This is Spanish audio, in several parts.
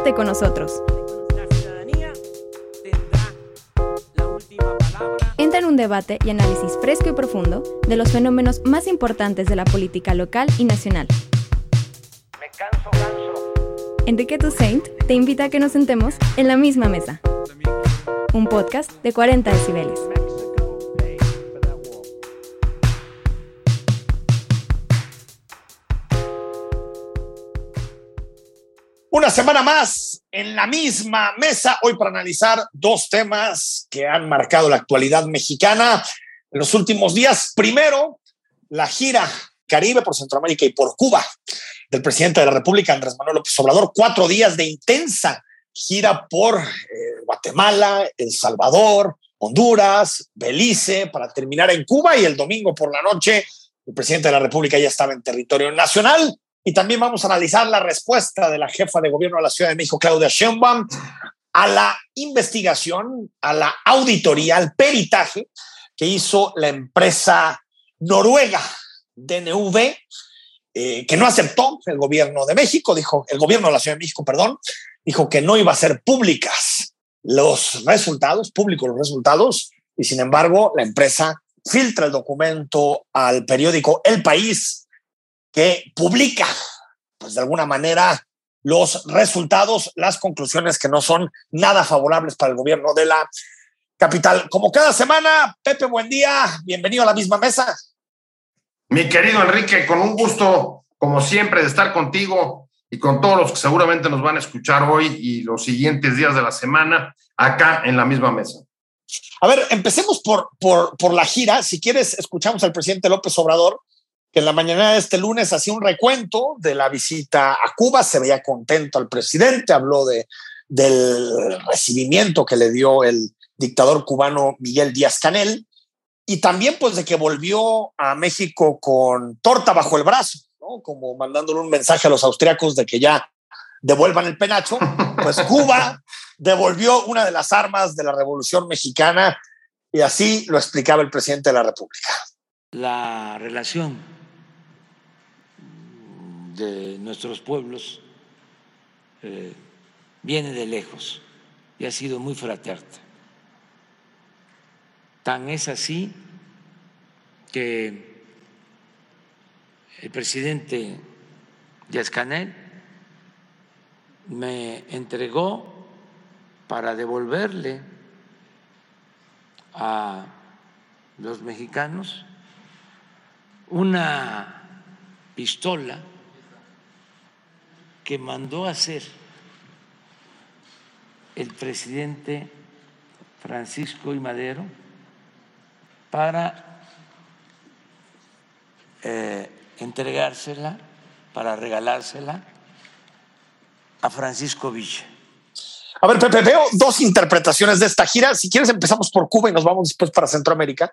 Quédate con nosotros. Entra en un debate y análisis fresco y profundo de los fenómenos más importantes de la política local y nacional. Enrique Toussaint te invita a que nos sentemos en la misma mesa. Un podcast de 40 decibeles. Semana más en la misma mesa, hoy para analizar dos temas que han marcado la actualidad mexicana en los últimos días. Primero, la gira Caribe por Centroamérica y por Cuba del presidente de la República, Andrés Manuel López Obrador. Cuatro días de intensa gira por eh, Guatemala, El Salvador, Honduras, Belice, para terminar en Cuba y el domingo por la noche el presidente de la República ya estaba en territorio nacional y también vamos a analizar la respuesta de la jefa de gobierno de la Ciudad de México, Claudia Sheinbaum, a la investigación, a la auditoría, al peritaje que hizo la empresa noruega DNV, eh, que no aceptó el gobierno de México, dijo, el gobierno de la Ciudad de México, perdón, dijo que no iba a ser públicas los resultados, públicos los resultados, y sin embargo la empresa filtra el documento al periódico El País que publica, pues de alguna manera, los resultados, las conclusiones que no son nada favorables para el gobierno de la capital. Como cada semana, Pepe, buen día, bienvenido a la misma mesa. Mi querido Enrique, con un gusto, como siempre, de estar contigo y con todos los que seguramente nos van a escuchar hoy y los siguientes días de la semana acá en la misma mesa. A ver, empecemos por, por, por la gira. Si quieres, escuchamos al presidente López Obrador que en la mañana de este lunes hacía un recuento de la visita a Cuba, se veía contento al presidente, habló de, del recibimiento que le dio el dictador cubano Miguel Díaz Canel y también pues de que volvió a México con torta bajo el brazo, ¿no? como mandándole un mensaje a los austriacos de que ya devuelvan el penacho, pues Cuba devolvió una de las armas de la Revolución Mexicana y así lo explicaba el presidente de la República. La relación de nuestros pueblos eh, viene de lejos y ha sido muy fraterna. Tan es así que el presidente Díaz Canel me entregó para devolverle a los mexicanos una pistola que mandó hacer el presidente Francisco y Madero para eh, entregársela, para regalársela a Francisco Villa. A ver, Pepe, veo dos interpretaciones de esta gira. Si quieres, empezamos por Cuba y nos vamos después para Centroamérica.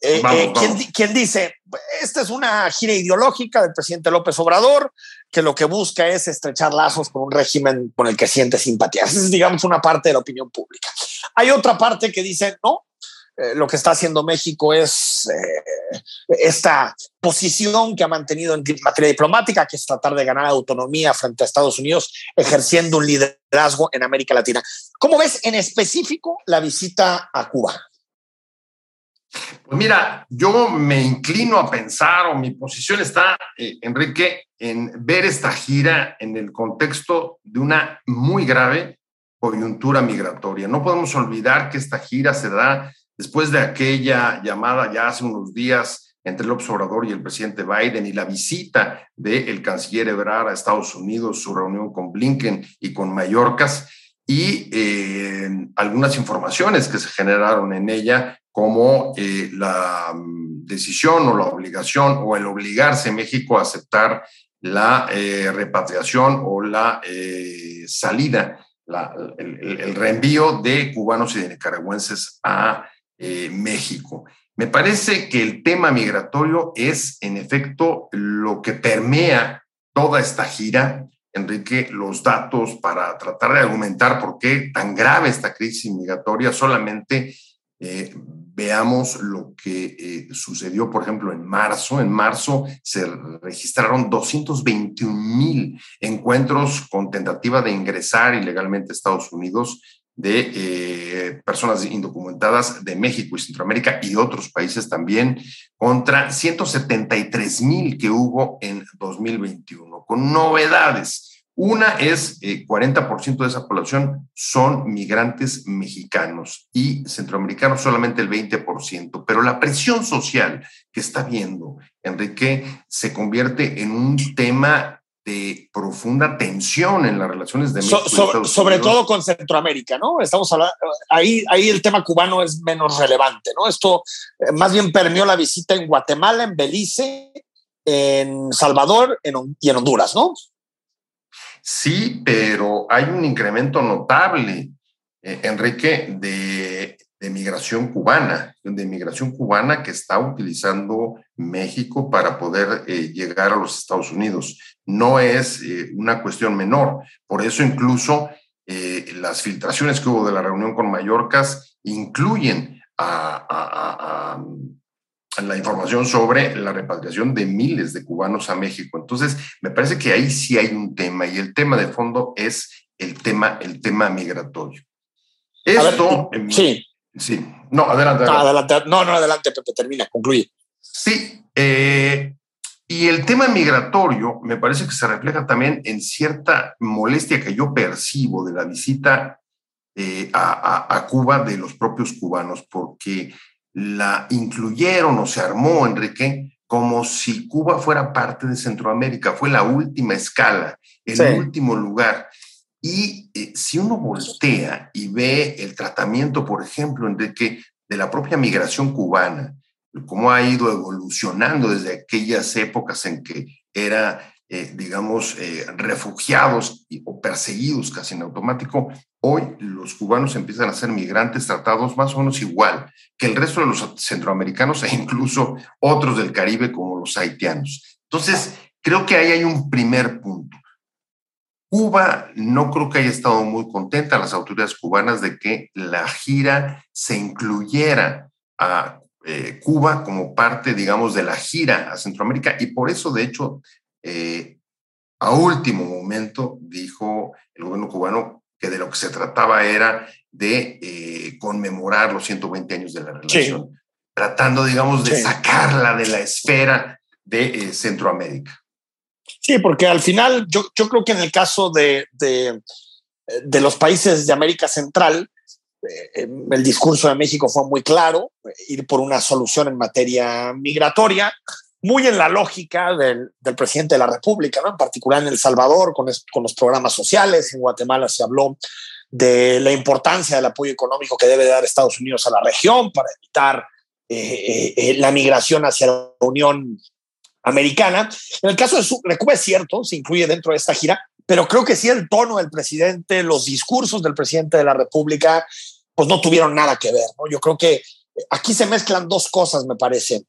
Eh, eh, ¿quién, dice, esta es una gira ideológica del presidente López Obrador, que lo que busca es estrechar lazos con un régimen con el que siente simpatía. Esa es, digamos, una parte de la opinión pública. Hay otra parte que dice, no, eh, lo que está haciendo México es esta posición que ha mantenido en materia diplomática, que es tratar de ganar autonomía frente a Estados Unidos, ejerciendo un liderazgo en América Latina. ¿Cómo ves en específico la visita a Cuba? Pues mira, yo me inclino a pensar, o mi posición está, eh, Enrique, en ver esta gira en el contexto de una muy grave coyuntura migratoria. No podemos olvidar que esta gira se da después de aquella llamada ya hace unos días entre el observador y el presidente Biden y la visita del canciller Ebrard a Estados Unidos, su reunión con Blinken y con Mallorcas, y eh, algunas informaciones que se generaron en ella como eh, la mm, decisión o la obligación o el obligarse México a aceptar la eh, repatriación o la salida, el, reenvío de cubanos y de nicaragüenses a México. Me parece que el tema migratorio es, en efecto, lo que permea toda esta gira. Enrique, los datos para tratar de argumentar por qué tan grave esta crisis migratoria solamente veamos lo que eh, sucedió, por ejemplo, en marzo. En marzo se registraron 221 mil encuentros con tentativa de ingresar ilegalmente a Estados Unidos de eh, personas indocumentadas de México y Centroamérica y otros países también, contra 173 mil que hubo en 2021, con novedades. Una es, 40% eh, de esa población son migrantes mexicanos y centroamericanos solamente el 20%, pero la presión social que está viendo Enrique se convierte en un tema de profunda tensión en las relaciones de México. sobre todo con Centroamérica, ¿no? Estamos hablando, ahí, ahí el tema cubano es menos relevante, ¿no? Esto eh, más bien permeó la visita en Guatemala, en Belice, en Salvador y en Honduras, ¿no? Sí, pero hay un incremento notable, eh, Enrique, de, migración cubana, de migración cubana que está utilizando México para poder eh, llegar a los Estados Unidos. No es eh, una cuestión menor. Por eso incluso las filtraciones que hubo de la reunión con Mallorcas incluyen a la información sobre la repatriación de miles de cubanos a México. Entonces, me parece que ahí sí hay un tema y el tema de fondo es el tema, el tema migratorio. Esto, sí. Sí, no, adelante, adelante. No, no, adelante, Pepe, termina, concluye. Sí, eh, y el tema migratorio me parece que se refleja también en cierta molestia que yo percibo de la visita eh, a, a, Cuba de los propios cubanos, porque la incluyeron o se armó, Enrique, como si Cuba fuera parte de Centroamérica, fue la última escala, el último lugar. Y eh, si uno voltea y ve el tratamiento, por ejemplo, Enrique, de la propia migración cubana, cómo ha ido evolucionando desde aquellas épocas en que era eh, digamos, eh, refugiados o perseguidos casi en automático, hoy los cubanos empiezan a ser migrantes tratados más o menos igual que el resto de los centroamericanos e incluso otros del Caribe como los haitianos. Entonces, creo que ahí hay un primer punto. Cuba no creo que haya estado muy contenta las autoridades cubanas de que la gira se incluyera a eh, Cuba como parte, digamos, de la gira a Centroamérica. Y por eso, de hecho, eh, a último momento dijo el gobierno cubano que de lo que se trataba era de eh, conmemorar los 120 años de la relación, tratando, digamos, de sacarla de la esfera de Centroamérica. Sí, porque al final yo, yo creo que en el caso de, de, de los países de América Central, el discurso de México fue muy claro, ir por una solución en materia migratoria, muy en la lógica del, presidente de la República, ¿no? en particular en El Salvador, con, con los programas sociales, en Guatemala se habló de la importancia del apoyo económico que debe dar Estados Unidos a la región para evitar eh, eh, eh, la migración hacia la Unión Americana. En el caso de Cuba es cierto, se incluye dentro de esta gira, pero creo que sí el tono del presidente, los discursos del presidente de la República, pues no tuvieron nada que ver. ¿no? Yo creo que aquí se mezclan dos cosas, me parece.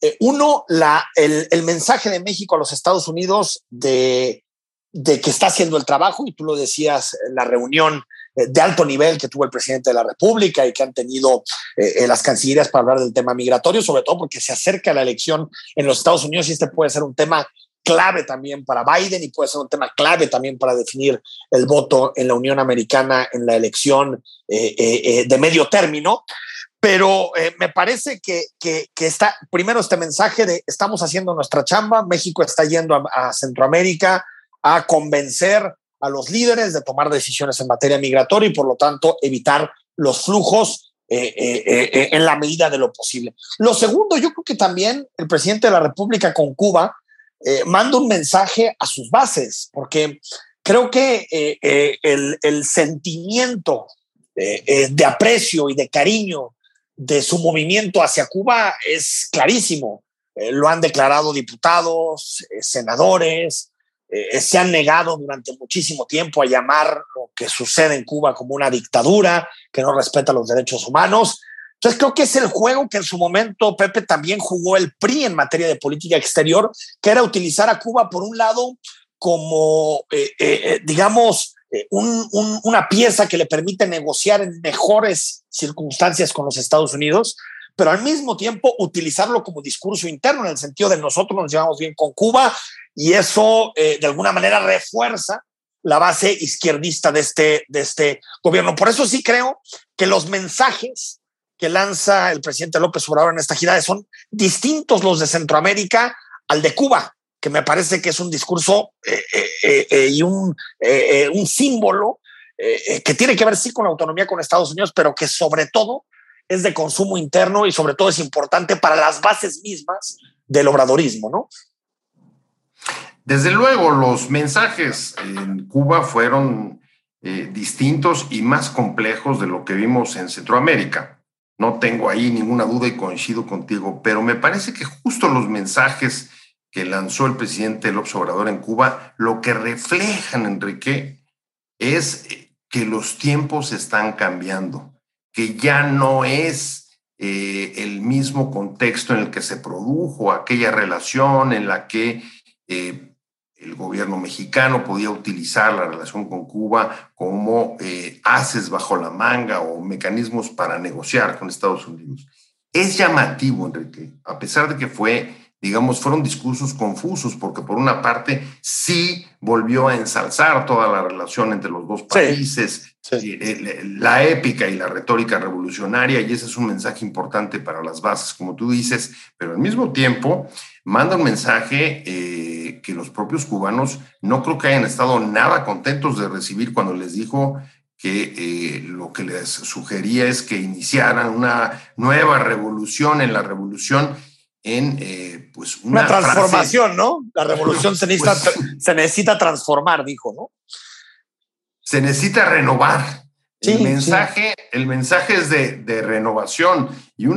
Eh, uno, la, el, mensaje de México a los Estados Unidos de, que está haciendo el trabajo, y tú lo decías, la reunión eh, de alto nivel que tuvo el presidente de la República y que han tenido eh, las cancillerías para hablar del tema migratorio, sobre todo porque se acerca la elección en los Estados Unidos y este puede ser un tema clave también para Biden y puede ser un tema clave también para definir el voto en la Unión Americana en la elección de medio término. Pero eh, me parece que, que, está, primero este mensaje de estamos haciendo nuestra chamba, México está yendo a, Centroamérica a convencer a los líderes de tomar decisiones en materia migratoria y por lo tanto evitar los flujos eh, eh, en la medida de lo posible. Lo segundo, yo creo que también el presidente de la República con Cuba manda un mensaje a sus bases, porque creo que el, sentimiento de aprecio y de cariño de su movimiento hacia Cuba es clarísimo. Eh, lo han declarado diputados, eh, senadores, eh, se han negado durante muchísimo tiempo a llamar lo que sucede en Cuba como una dictadura que no respeta los derechos humanos. Entonces creo que es el juego que en su momento Pepe también jugó el PRI en materia de política exterior, que era utilizar a Cuba por un lado como, digamos, eh, una pieza que le permite negociar en mejores circunstancias con los Estados Unidos, pero al mismo tiempo utilizarlo como discurso interno en el sentido de nosotros nos llevamos bien con Cuba y eso eh, de alguna manera refuerza la base izquierdista de este, de este gobierno. Por eso sí creo que los mensajes que lanza el presidente López Obrador en esta gira son distintos los de Centroamérica al de Cuba, que me parece que es un discurso eh, eh, y un, un símbolo que tiene que ver sí con la autonomía con Estados Unidos, pero que sobre todo es de consumo interno y sobre todo es importante para las bases mismas del obradorismo, ¿no? Desde luego, los mensajes en Cuba fueron distintos y más complejos de lo que vimos en Centroamérica. No tengo ahí ninguna duda y coincido contigo, pero me parece que justo los mensajes que lanzó el presidente López Obrador en Cuba, lo que reflejan, Enrique, es que los tiempos están cambiando, que ya no es eh, el mismo contexto en el que se produjo aquella relación en la que eh, el gobierno mexicano podía utilizar la relación con Cuba como eh, haces bajo la manga o mecanismos para negociar con Estados Unidos. Es llamativo, Enrique, a pesar de que fue, digamos, fueron discursos confusos, porque por una parte sí volvió a ensalzar toda la relación entre los dos países, eh, eh, la épica y la retórica revolucionaria, y ese es un mensaje importante para las bases, como tú dices, pero al mismo tiempo manda un mensaje que los propios cubanos no creo que hayan estado nada contentos de recibir cuando les dijo que eh, lo que les sugería es que iniciaran una nueva revolución en la revolución en eh, pues una, transformación, ¿no? La revolución se, necesita, pues se necesita transformar, dijo, ¿no? Se necesita renovar. el, mensaje, el mensaje es de, de renovación y un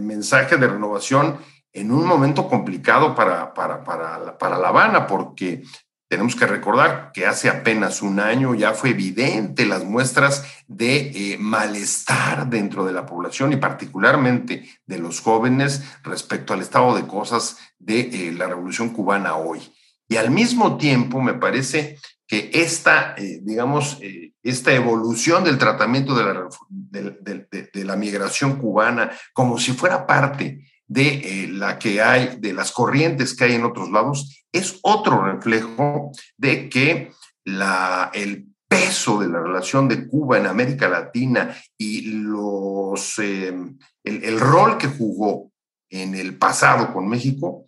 mensaje de renovación en un momento complicado para, para, para, para, La Habana, porque tenemos que recordar que hace apenas un año ya fue evidente las muestras de eh, malestar dentro de la población y particularmente de los jóvenes respecto al estado de cosas de eh, la revolución cubana hoy. Y al mismo tiempo me parece que esta, eh, digamos, esta evolución del tratamiento de la, de, de la migración cubana como si fuera parte de eh, la que hay, de las corrientes que hay en otros lados, es otro reflejo de que la, el peso de la relación de Cuba en América Latina y los, em, el, rol que jugó en el pasado con México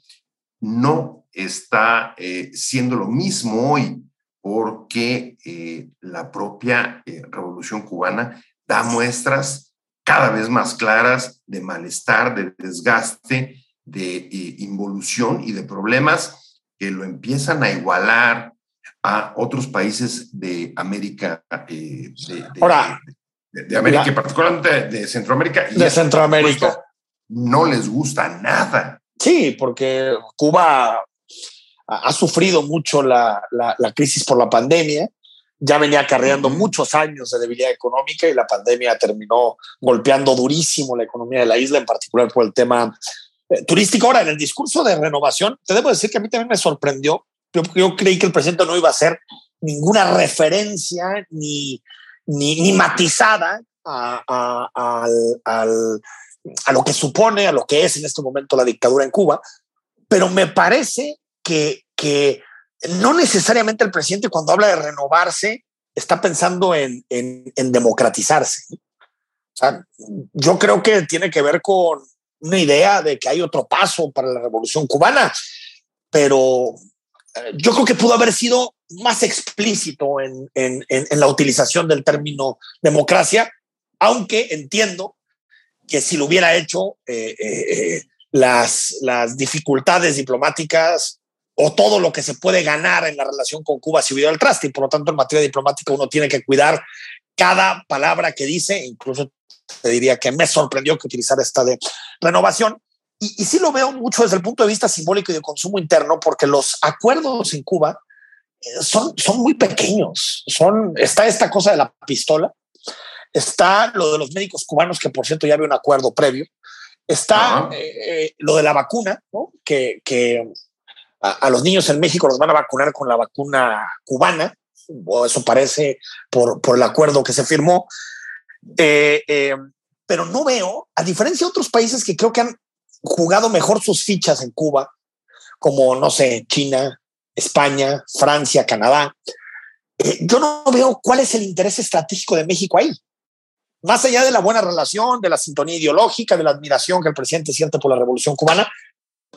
no está eh, siendo lo mismo hoy porque eh, la propia revolución cubana da muestras cada vez más claras de malestar, de desgaste, de eh, involución y de problemas que lo empiezan a igualar a otros países de América, eh, de, Ahora, de, América, particularmente de Centroamérica. Y de Centroamérica. No les gusta nada. Sí, porque Cuba ha sufrido mucho la, la, la crisis por la pandemia ya venía acarreando muchos años de debilidad económica y la pandemia terminó golpeando durísimo la economía de la isla, en particular por el tema eh, turístico. Ahora, en el discurso de renovación, te debo decir que a mí también me sorprendió. Yo, creí que el presidente no iba a hacer ninguna referencia ni, ni, matizada a, a lo que supone, a lo que es en este momento la dictadura en Cuba, pero me parece que, que no necesariamente el presidente cuando habla de renovarse está pensando en, democratizar,se yo creo que tiene que ver con una idea de que hay otro paso para la revolución cubana, pero eh, yo creo que pudo haber sido más explícito en, la utilización del término democracia, aunque entiendo que si lo hubiera hecho, eh, eh, las, las dificultades diplomáticas o todo lo que se puede ganar en la relación con Cuba si hubiera el traste. Y por lo tanto, en materia diplomática uno tiene que cuidar cada palabra que dice. Incluso te diría que me sorprendió que utilizara esta de renovación. Y, y sí lo veo mucho desde el punto de vista simbólico y de consumo interno, porque los acuerdos en Cuba eh, son, son muy pequeños. Son, está esta cosa de la pistola, está lo de los médicos cubanos, que por cierto ya había un acuerdo previo, está eh, eh, lo de la vacuna, ¿no? que, que a, los niños en México los van a vacunar con la vacuna cubana, o eso parece por, por el acuerdo que se firmó. Eh, eh, pero no veo, a diferencia de otros países que creo que han jugado mejor sus fichas en Cuba, como, no sé, China, España, Francia, Canadá, eh, yo no veo cuál es el interés estratégico de México ahí. Más allá de la buena relación, de la sintonía ideológica, de la admiración que el presidente siente por la revolución cubana,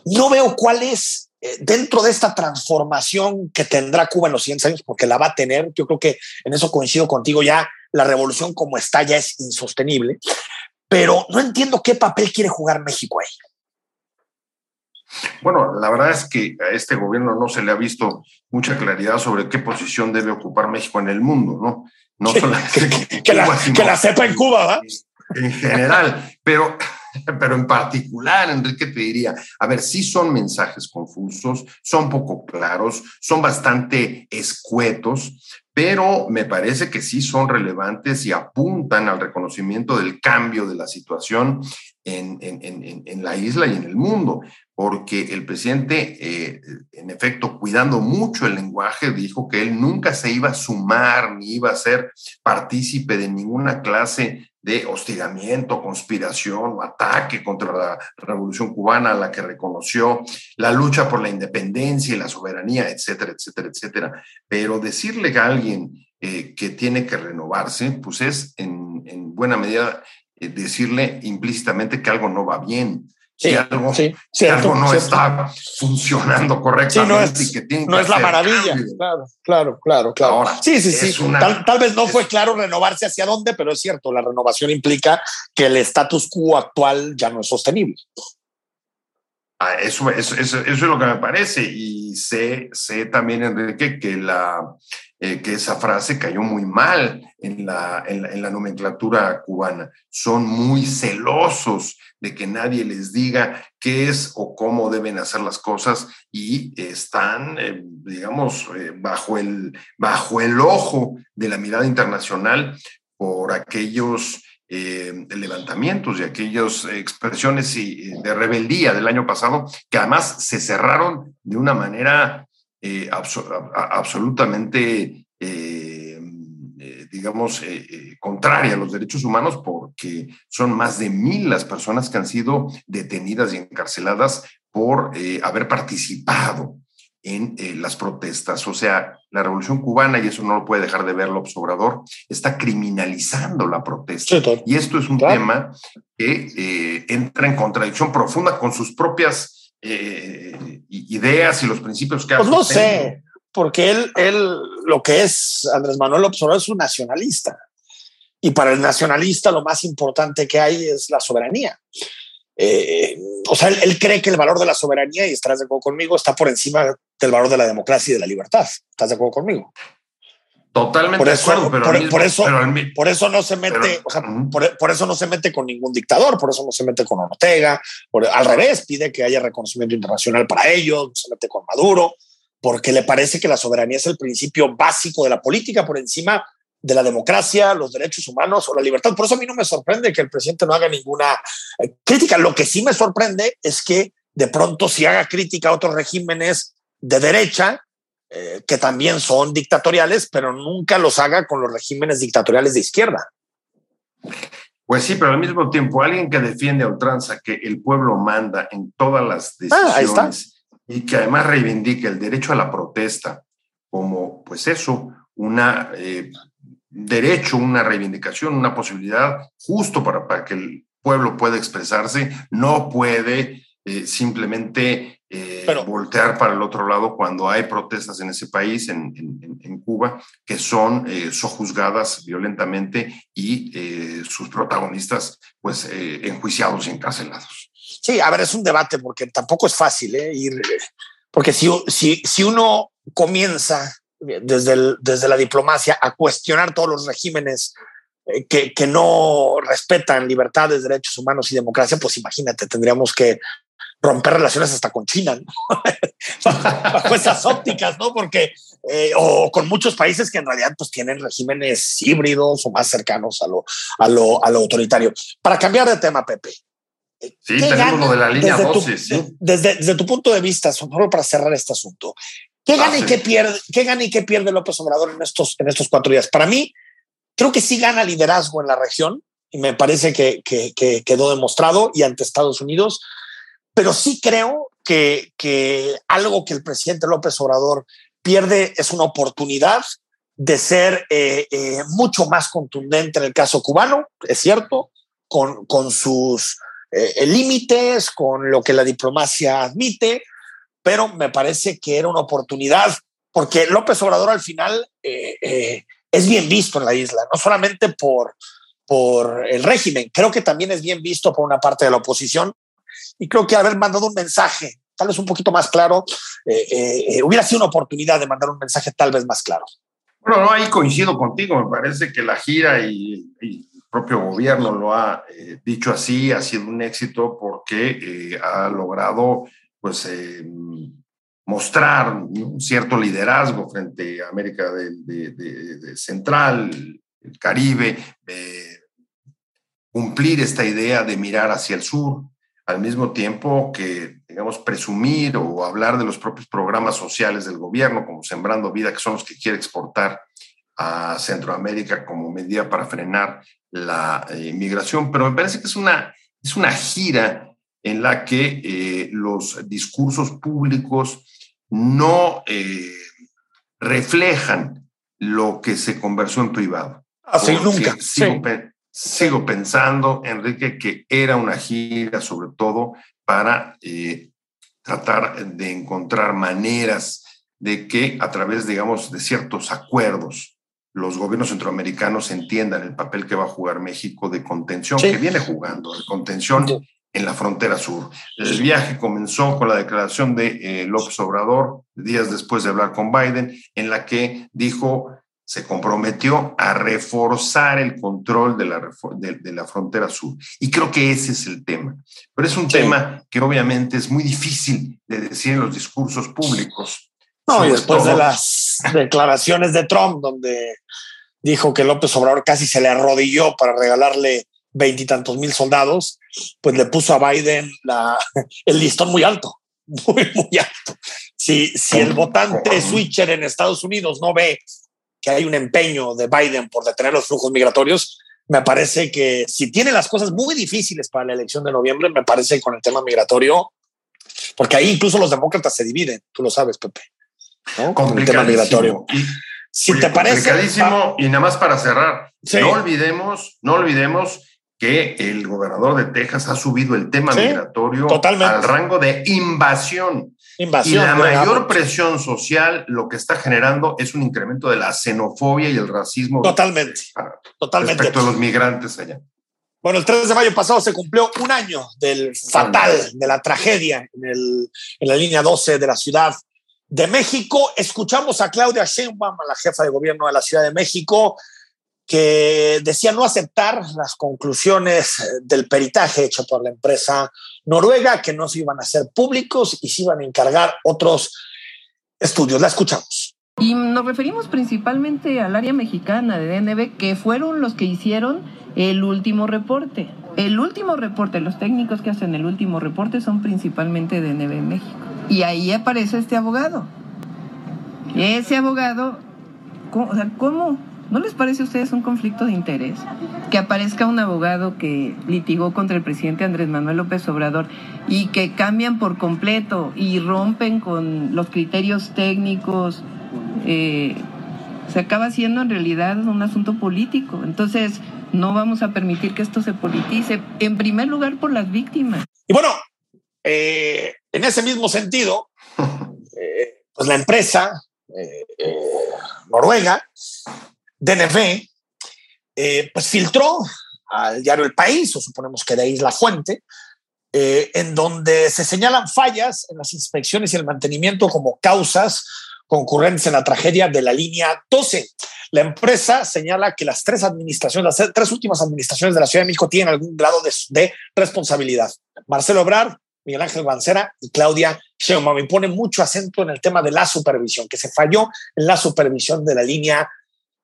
no veo cuál es dentro de esta transformación que tendrá Cuba en los siguientes años, porque la va a tener, yo creo que en eso coincido contigo, ya la revolución como está ya es insostenible, pero no entiendo qué papel quiere jugar México ahí. Bueno, la verdad es que a este gobierno no se le ha visto mucha claridad sobre qué posición debe ocupar México en el mundo, ¿no? No solamente que, la, que la sepa en Cuba, ¿va? En general, pero pero en particular, Enrique, te diría, a ver, sí son mensajes confusos, son poco claros, son bastante escuetos, pero me parece que sí son relevantes y apuntan al reconocimiento del cambio de la situación en, en, la isla y en el mundo, porque el presidente, eh, en efecto, cuidando mucho el lenguaje, dijo que él nunca se iba a sumar ni iba a ser partícipe de ninguna clase de hostigamiento, conspiración ataque contra la revolución cubana, la que reconoció la lucha por la independencia y la soberanía, etcétera, etcétera, etcétera. Pero decirle a alguien eh, que tiene que renovarse, pues es en, en buena medida eh, decirle implícitamente que algo no va bien si algo, no está funcionando correctamente no es, y que tiene no es la maravilla. Claro, claro, claro, claro. sí, sí, sí. tal, vez no fue claro renovarse hacia dónde, pero es cierto, la renovación implica que el status quo actual ya no es sostenible. Ah, eso, eso, eso, es lo que me parece. Y sé, sé también, Enrique, que, la, eh, que esa frase cayó muy mal en la, en la, nomenclatura cubana. Son muy celosos de que nadie les diga qué es o cómo deben hacer las cosas y están, eh, digamos, eh, bajo, el, bajo el ojo de la mirada internacional por aquellos levantamientos y aquellas expresiones de rebeldía del año pasado, que además se cerraron de una manera eh, absolutamente, eh, digamos, contraria a los derechos humanos, porque son más de mil las personas que han sido detenidas y encarceladas por haber participado en eh, las protestas. O sea, la revolución cubana, y eso no lo puede dejar de ver López Obrador, está criminalizando la protesta. y esto es un tema que eh, entra en contradicción profunda con sus propias eh, ideas y los principios que Pues no sé, porque él, él, lo que es Andrés Manuel López Obrador es un nacionalista. Y para el nacionalista lo más importante que hay es la soberanía. Eh, o sea, él, cree que el valor de la soberanía, y estarás de acuerdo conmigo, está por encima del valor de la democracia y de la libertad. ¿Estás de acuerdo conmigo? Totalmente por eso, de acuerdo, pero, por, eso, por eso no se mete, por, eso no se mete con ningún dictador, por eso no se mete con Ortega, al revés, pide que haya reconocimiento internacional para ellos, no se mete con Maduro, porque le parece que la soberanía es el principio básico de la política por encima de la democracia, los derechos humanos o la libertad. Por eso a mí no me sorprende que el presidente no haga ninguna eh, crítica. Lo que sí me sorprende es que de pronto si haga crítica a otros regímenes de derecha, eh, que también son dictatoriales, pero nunca los haga con los regímenes dictatoriales de izquierda. Pues sí, pero al mismo tiempo, alguien que defiende a ultranza que el pueblo manda en todas las ah, decisiones y que además reivindica el derecho a la protesta como, pues eso, una eh, derecho, una reivindicación, una posibilidad justo para, para que el pueblo pueda expresarse, no puede eh, simplemente eh, voltear para el otro lado cuando hay protestas en ese país, en, en, Cuba, que son eh, sojuzgadas violentamente y sus protagonistas pues enjuiciados y encarcelados. Sí, a ver, es un debate porque tampoco es fácil ir, porque si, si, si uno comienza desde, desde la diplomacia a cuestionar todos los regímenes eh, que, que, no respetan libertades, derechos humanos y democracia, pues imagínate, tendríamos que romper relaciones hasta con China, bajo esas ópticas, ¿no? Porque, eh, o con muchos países que en realidad pues tienen regímenes híbridos o más cercanos a lo, a lo, a lo autoritario. Para cambiar de tema, Pepe. Eh, sí, tenemos lo de la línea desde 12, sí. desde, desde, tu punto de vista, solo para cerrar este asunto, ¿Qué gana, y qué, pierde, ¿Qué gana y qué pierde López Obrador en estos, en estos cuatro días? Para mí, creo que sí gana liderazgo en la región, y me parece que, quedó demostrado y ante Estados Unidos, pero sí creo que, que algo que el presidente López Obrador pierde es una oportunidad de ser eh, eh, mucho más contundente en el caso cubano, es cierto, con, con sus eh, límites, con lo que la diplomacia admite, pero me parece que era una oportunidad, porque López Obrador al final es bien visto en la isla, no solamente por, por el régimen, creo que también es bien visto por una parte de la oposición y creo que haber mandado un mensaje tal vez un poquito más claro, hubiera sido una oportunidad de mandar un mensaje tal vez más claro. Bueno, no, ahí coincido contigo, me parece que la gira y, el propio gobierno lo ha eh, dicho así, ha sido un éxito porque eh, ha logrado pues eh, mostrar un cierto liderazgo frente a América de, Central, el Caribe, cumplir esta idea de mirar hacia el sur, al mismo tiempo que, digamos, presumir o hablar de los propios programas sociales del gobierno, como Sembrando Vida, que son los que quiere exportar a Centroamérica como medida para frenar la eh, inmigración. Pero me parece que es una, es una gira en la que eh, los discursos públicos no eh, reflejan lo que se conversó en privado. Así nunca. Sigo pensando, Enrique, que era una gira sobre todo para eh, tratar de encontrar maneras de que a través, digamos, de ciertos acuerdos, los gobiernos centroamericanos entiendan el papel que va a jugar México de contención, que viene jugando, de contención en la frontera sur. El viaje comenzó con la declaración de eh, López Obrador, días después de hablar con Biden, en la que dijo se comprometió a reforzar el control de la, de, la frontera sur. Y creo que ese es el tema. Pero es un tema que obviamente es muy difícil de decir en los discursos públicos. No, y después de las declaraciones de Trump, donde dijo que López Obrador casi se le arrodilló para regalarle veintitantos mil soldados, pues le puso a Biden la, el listón muy alto, muy, muy alto. Si, si el votante switcher en Estados Unidos no ve que hay un empeño de Biden por detener los flujos migratorios, me parece que si tiene las cosas muy difíciles para la elección de noviembre, me parece con el tema migratorio, porque ahí incluso los demócratas se dividen, tú lo sabes, Pepe, con el tema migratorio. si te parece... Complicadísimo, y nada más para cerrar, no olvidemos, no olvidemos que el gobernador de Texas ha subido el tema migratorio al rango de invasión. y la mayor presión social lo que está generando es un incremento de la xenofobia y el racismo. Totalmente. totalmente. Respecto a los migrantes allá. Bueno, el 3 de mayo pasado se cumplió un año del fatal, de la tragedia en, el, en la línea 12 de la Ciudad de México. Escuchamos a Claudia Sheinbaum, la jefa de gobierno de la Ciudad de México, que decía no aceptar las conclusiones eh, del peritaje hecho por la empresa noruega, que no se iban a hacer públicos y se iban a encargar otros estudios. La escuchamos. Y nos referimos principalmente al área mexicana de DNB, que fueron los que hicieron el último reporte. El último reporte, los técnicos que hacen el último reporte son principalmente DNB México. Y ahí aparece este abogado. Ese abogado, ¿cómo ¿No les parece a ustedes un conflicto de interés que aparezca un abogado que litigó contra el presidente Andrés Manuel López Obrador y que cambian por completo y rompen con los criterios técnicos? Eh, se acaba siendo en realidad un asunto político. Entonces, no vamos a permitir que esto se politice, en primer lugar por las víctimas. Y bueno, eh, en ese mismo sentido, eh, pues la empresa noruega DNV, eh, pues filtró al diario El País, o suponemos que de ahí es la fuente, eh, en donde se señalan fallas en las inspecciones y el mantenimiento como causas concurrentes en la tragedia de la línea 12. La empresa señala que las tres administraciones, las tres últimas administraciones de la Ciudad de México tienen algún grado de, responsabilidad. Marcelo Obrar, Miguel Ángel Bancera y Claudia Sheinbaum. Y pone mucho acento en el tema de la supervisión, que se falló en la supervisión de la línea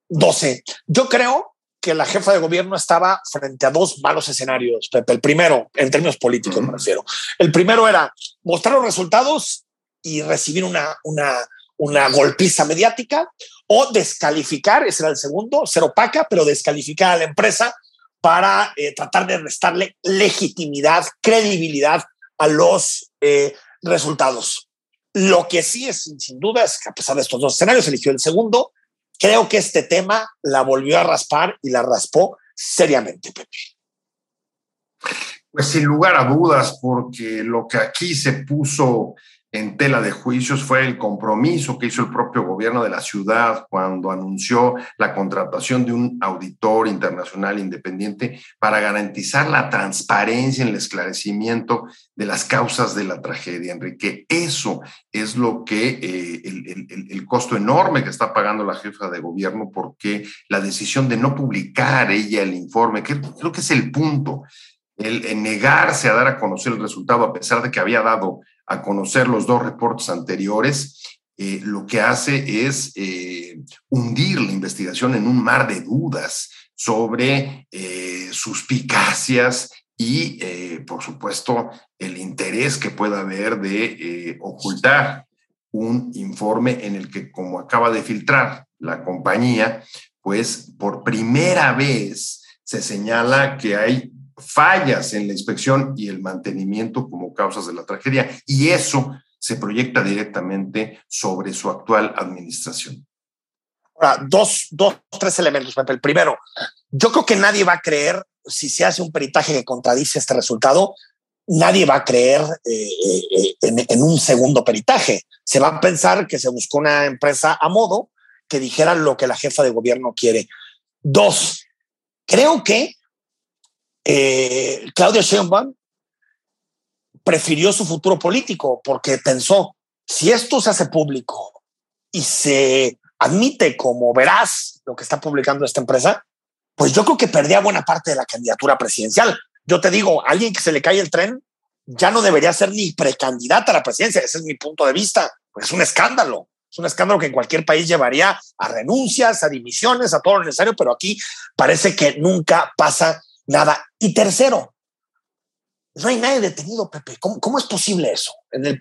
12. Yo creo que la jefa de gobierno estaba frente a dos malos escenarios, Pepe. El primero, en términos políticos me refiero. El primero era mostrar los resultados y recibir una, una, una golpiza mediática o descalificar, ese era el segundo, ser opaca, pero descalificar a la empresa para eh, tratar de restarle legitimidad, credibilidad a los eh, resultados. Lo que sí es, sin duda, es que a pesar de estos dos escenarios, eligió el segundo. Creo que este tema la volvió a raspar y la raspó seriamente, Pepe. Pues sin lugar a dudas, porque lo que aquí se puso en tela de juicios fue el compromiso que hizo el propio gobierno de la ciudad cuando anunció la contratación de un auditor internacional independiente para garantizar la transparencia en el esclarecimiento de las causas de la tragedia, Enrique. Eso es lo que eh, el, el, costo enorme que está pagando la jefa de gobierno porque la decisión de no publicar ella el informe, que creo que es el punto, el negarse a dar a conocer el resultado a pesar de que había dado a conocer los dos reportes anteriores, eh, lo que hace es eh, hundir la investigación en un mar de dudas sobre eh, suspicacias y, por supuesto, el interés que pueda haber de ocultar un informe en el que, como acaba de filtrar la compañía, pues por primera vez se señala que hay fallas en la inspección y el mantenimiento como causas de la tragedia, y eso se proyecta directamente sobre su actual administración. Ahora, dos, dos, tres elementos, El primero, yo creo que nadie va a creer, si se hace un peritaje que contradice este resultado, nadie va a creer eh, eh, en, en, un segundo peritaje. Se va a pensar que se buscó una empresa a modo que dijera lo que la jefa de gobierno quiere. Dos, creo que eh, Claudia Sheinbaum prefirió su futuro político porque pensó, si esto se hace público y se admite como verás lo que está publicando esta empresa, pues yo creo que perdía buena parte de la candidatura presidencial. Yo te digo, alguien que se le cae el tren ya no debería ser ni precandidata a la presidencia. Ese es mi punto de vista. Pues es un escándalo. Es un escándalo que en cualquier país llevaría a renuncias, a dimisiones, a todo lo necesario, pero aquí parece que nunca pasa nada. Y tercero, no hay nadie detenido, Pepe. ¿Cómo, es posible eso?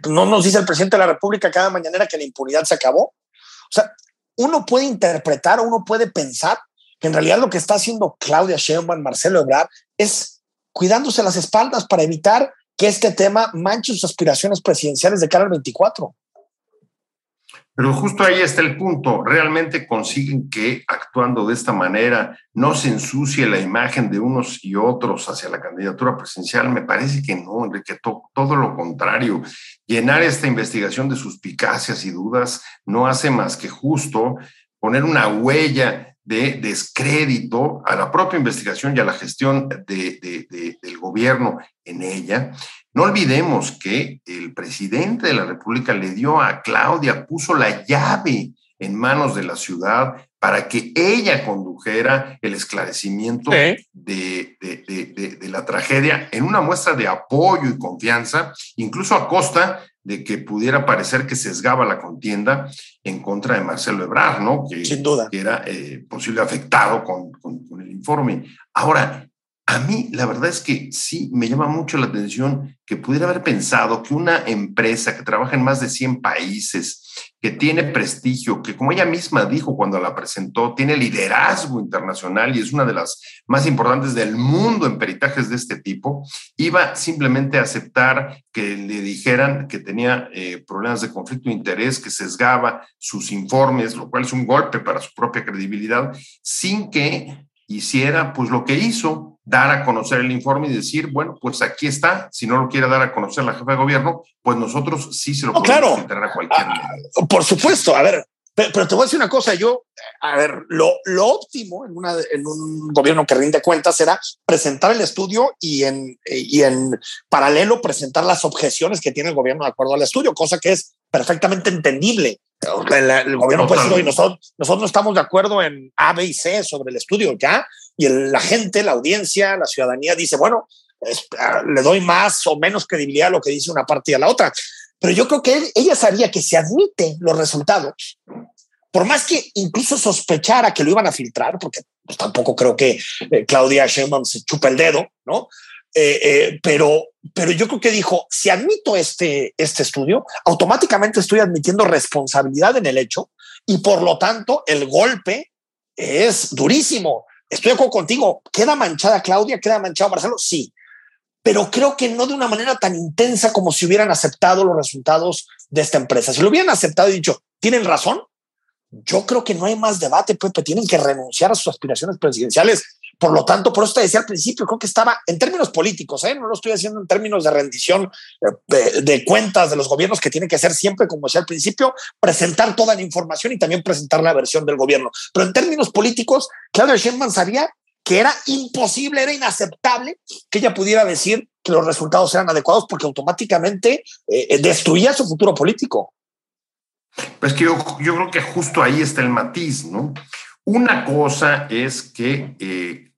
no nos dice el presidente de la República cada mañana que la impunidad se acabó. O sea, uno puede interpretar, uno puede pensar que en realidad lo que está haciendo Claudia Sheinbaum, Marcelo Ebrard, es cuidándose las espaldas para evitar que este tema manche sus aspiraciones presidenciales de cara al 24. Pero justo ahí está el punto. ¿Realmente consiguen que actuando de esta manera no se ensucie la imagen de unos y otros hacia la candidatura presidencial? Me parece que no, Enrique, todo lo contrario. Llenar esta investigación de suspicacias y dudas no hace más que justo poner una huella de descrédito a la propia investigación y a la gestión del gobierno en ella. No olvidemos que el presidente de la República le dio a Claudia, puso la llave en manos de la ciudad para que ella condujera el esclarecimiento de, de, la tragedia en una muestra de apoyo y confianza, incluso a costa de que pudiera parecer que sesgaba la contienda en contra de Marcelo Ebrard, ¿no? Que, Sin duda. Que era eh, posible afectado con, con, con el informe. Ahora, a mí la verdad es que sí me llama mucho la atención que pudiera haber pensado que una empresa que trabaja en más de 100 países, que tiene prestigio, que como ella misma dijo cuando la presentó, tiene liderazgo internacional y es una de las más importantes del mundo en peritajes de este tipo, iba simplemente a aceptar que le dijeran que tenía eh, problemas de conflicto de interés, que sesgaba sus informes, lo cual es un golpe para su propia credibilidad, sin que hiciera pues lo que hizo, dar a conocer el informe y decir, bueno, pues aquí está, si no lo quiere dar a conocer la jefa de gobierno, pues nosotros sí se lo podemos claro. a cualquier ah, Por supuesto, a ver, pero, te voy a decir una cosa, yo, a ver, lo, lo óptimo en, una, en un gobierno que rinde cuentas será presentar el estudio y en, y en paralelo presentar las objeciones que tiene el gobierno de acuerdo al estudio, cosa que es perfectamente entendible. El, gobierno puede decir, nosotros, nosotros estamos de acuerdo en A, B y C sobre el estudio, ya, y la gente, la audiencia, la ciudadanía dice, bueno, ah, le doy más o menos credibilidad a lo que dice una parte y a la otra. Pero yo creo que ella sabía que si admite los resultados, por más que incluso sospechara que lo iban a filtrar, porque pues, tampoco creo que eh, Claudia Sheinbaum se chupa el dedo, ¿no? Eh, eh, pero, pero yo creo que dijo, si admito este, este estudio, automáticamente estoy admitiendo responsabilidad en el hecho y por lo tanto el golpe es durísimo estoy de acuerdo contigo, queda manchada Claudia, queda manchado Marcelo, sí, pero creo que no de una manera tan intensa como si hubieran aceptado los resultados de esta empresa. Si lo hubieran aceptado y dicho, tienen razón, yo creo que no hay más debate, Pepe, tienen que renunciar a sus aspiraciones presidenciales. Por lo tanto, por eso te decía al principio, creo que estaba en términos políticos, ¿eh? no lo estoy haciendo en términos de rendición eh, de, cuentas de los gobiernos que tienen que ser siempre, como decía al principio, presentar toda la información y también presentar la versión del gobierno. Pero en términos políticos, Claudia Sheinbaum sabía que era imposible, era inaceptable que ella pudiera decir que los resultados eran adecuados porque automáticamente eh, destruía su futuro político. Pues que yo, yo, creo que justo ahí está el matiz, ¿no? Una cosa es que eh,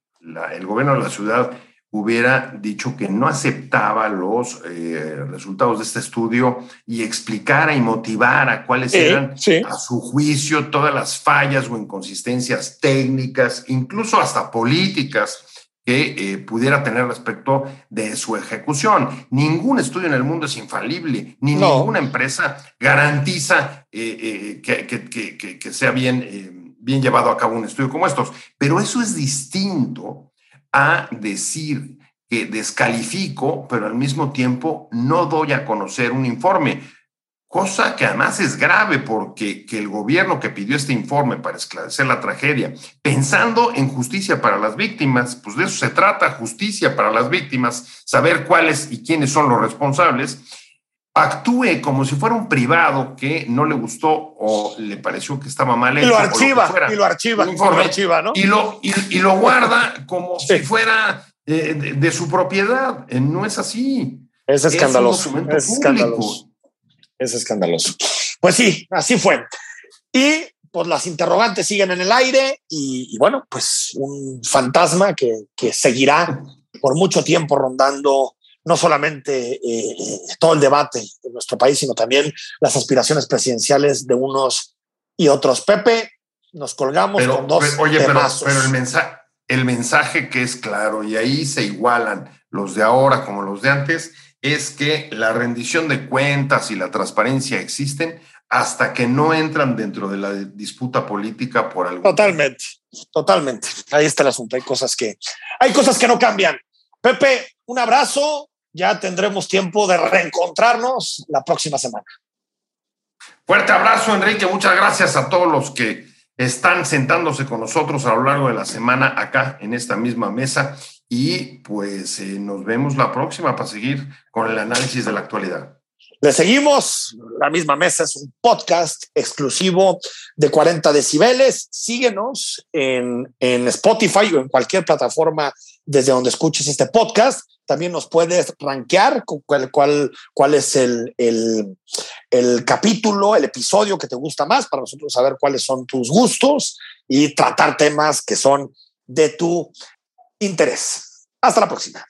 el gobierno de la ciudad hubiera dicho que no aceptaba los eh, resultados de este estudio y explicara y motivara cuáles eran, a su juicio, todas las fallas o inconsistencias técnicas, incluso hasta políticas que eh, pudiera tener respecto de su ejecución. Ningún estudio en el mundo es infalible, ni ninguna empresa garantiza que, que, sea bien, bien llevado a cabo un estudio como estos. Pero eso es distinto a decir que descalifico, pero al mismo tiempo no doy a conocer un informe, cosa que además es grave porque que el gobierno que pidió este informe para esclarecer la tragedia, pensando en justicia para las víctimas, pues de eso se trata, justicia para las víctimas, saber cuáles y quiénes son los responsables, actúe como si fuera un privado que no le gustó o le pareció que estaba mal hecho. Y lo archiva, y lo archiva, y lo Y lo, guarda como si fuera eh, de, su propiedad. Eh, no es así. Es escandaloso. Es, escandaloso. Es escandaloso. Pues sí, así fue. Y pues las interrogantes siguen en el aire y, bueno, pues un fantasma que, que seguirá por mucho tiempo rondando no solamente eh, eh, todo el debate en nuestro país, sino también las aspiraciones presidenciales de unos y otros. Pepe, nos colgamos con dos pero, oye, pero, el, mensaje, el mensaje que es claro, y ahí se igualan los de ahora como los de antes, es que la rendición de cuentas y la transparencia existen hasta que no entran dentro de la disputa política por algo. Totalmente, totalmente. Ahí está el asunto. Hay cosas que, hay cosas que no cambian. Pepe, un abrazo ya tendremos tiempo de reencontrarnos la próxima semana. Fuerte abrazo, Enrique. Muchas gracias a todos los que están sentándose con nosotros a lo largo de la semana acá en esta misma mesa. Y pues eh, nos vemos la próxima para seguir con el análisis de la actualidad. Le seguimos. La misma mesa es un podcast exclusivo de 40 decibeles. Síguenos en, en Spotify o en cualquier plataforma desde donde escuches este podcast. También nos puedes rankear cuál, cuál, cuál es el, el, el capítulo, el episodio que te gusta más para nosotros saber cuáles son tus gustos y tratar temas que son de tu interés. Hasta la próxima.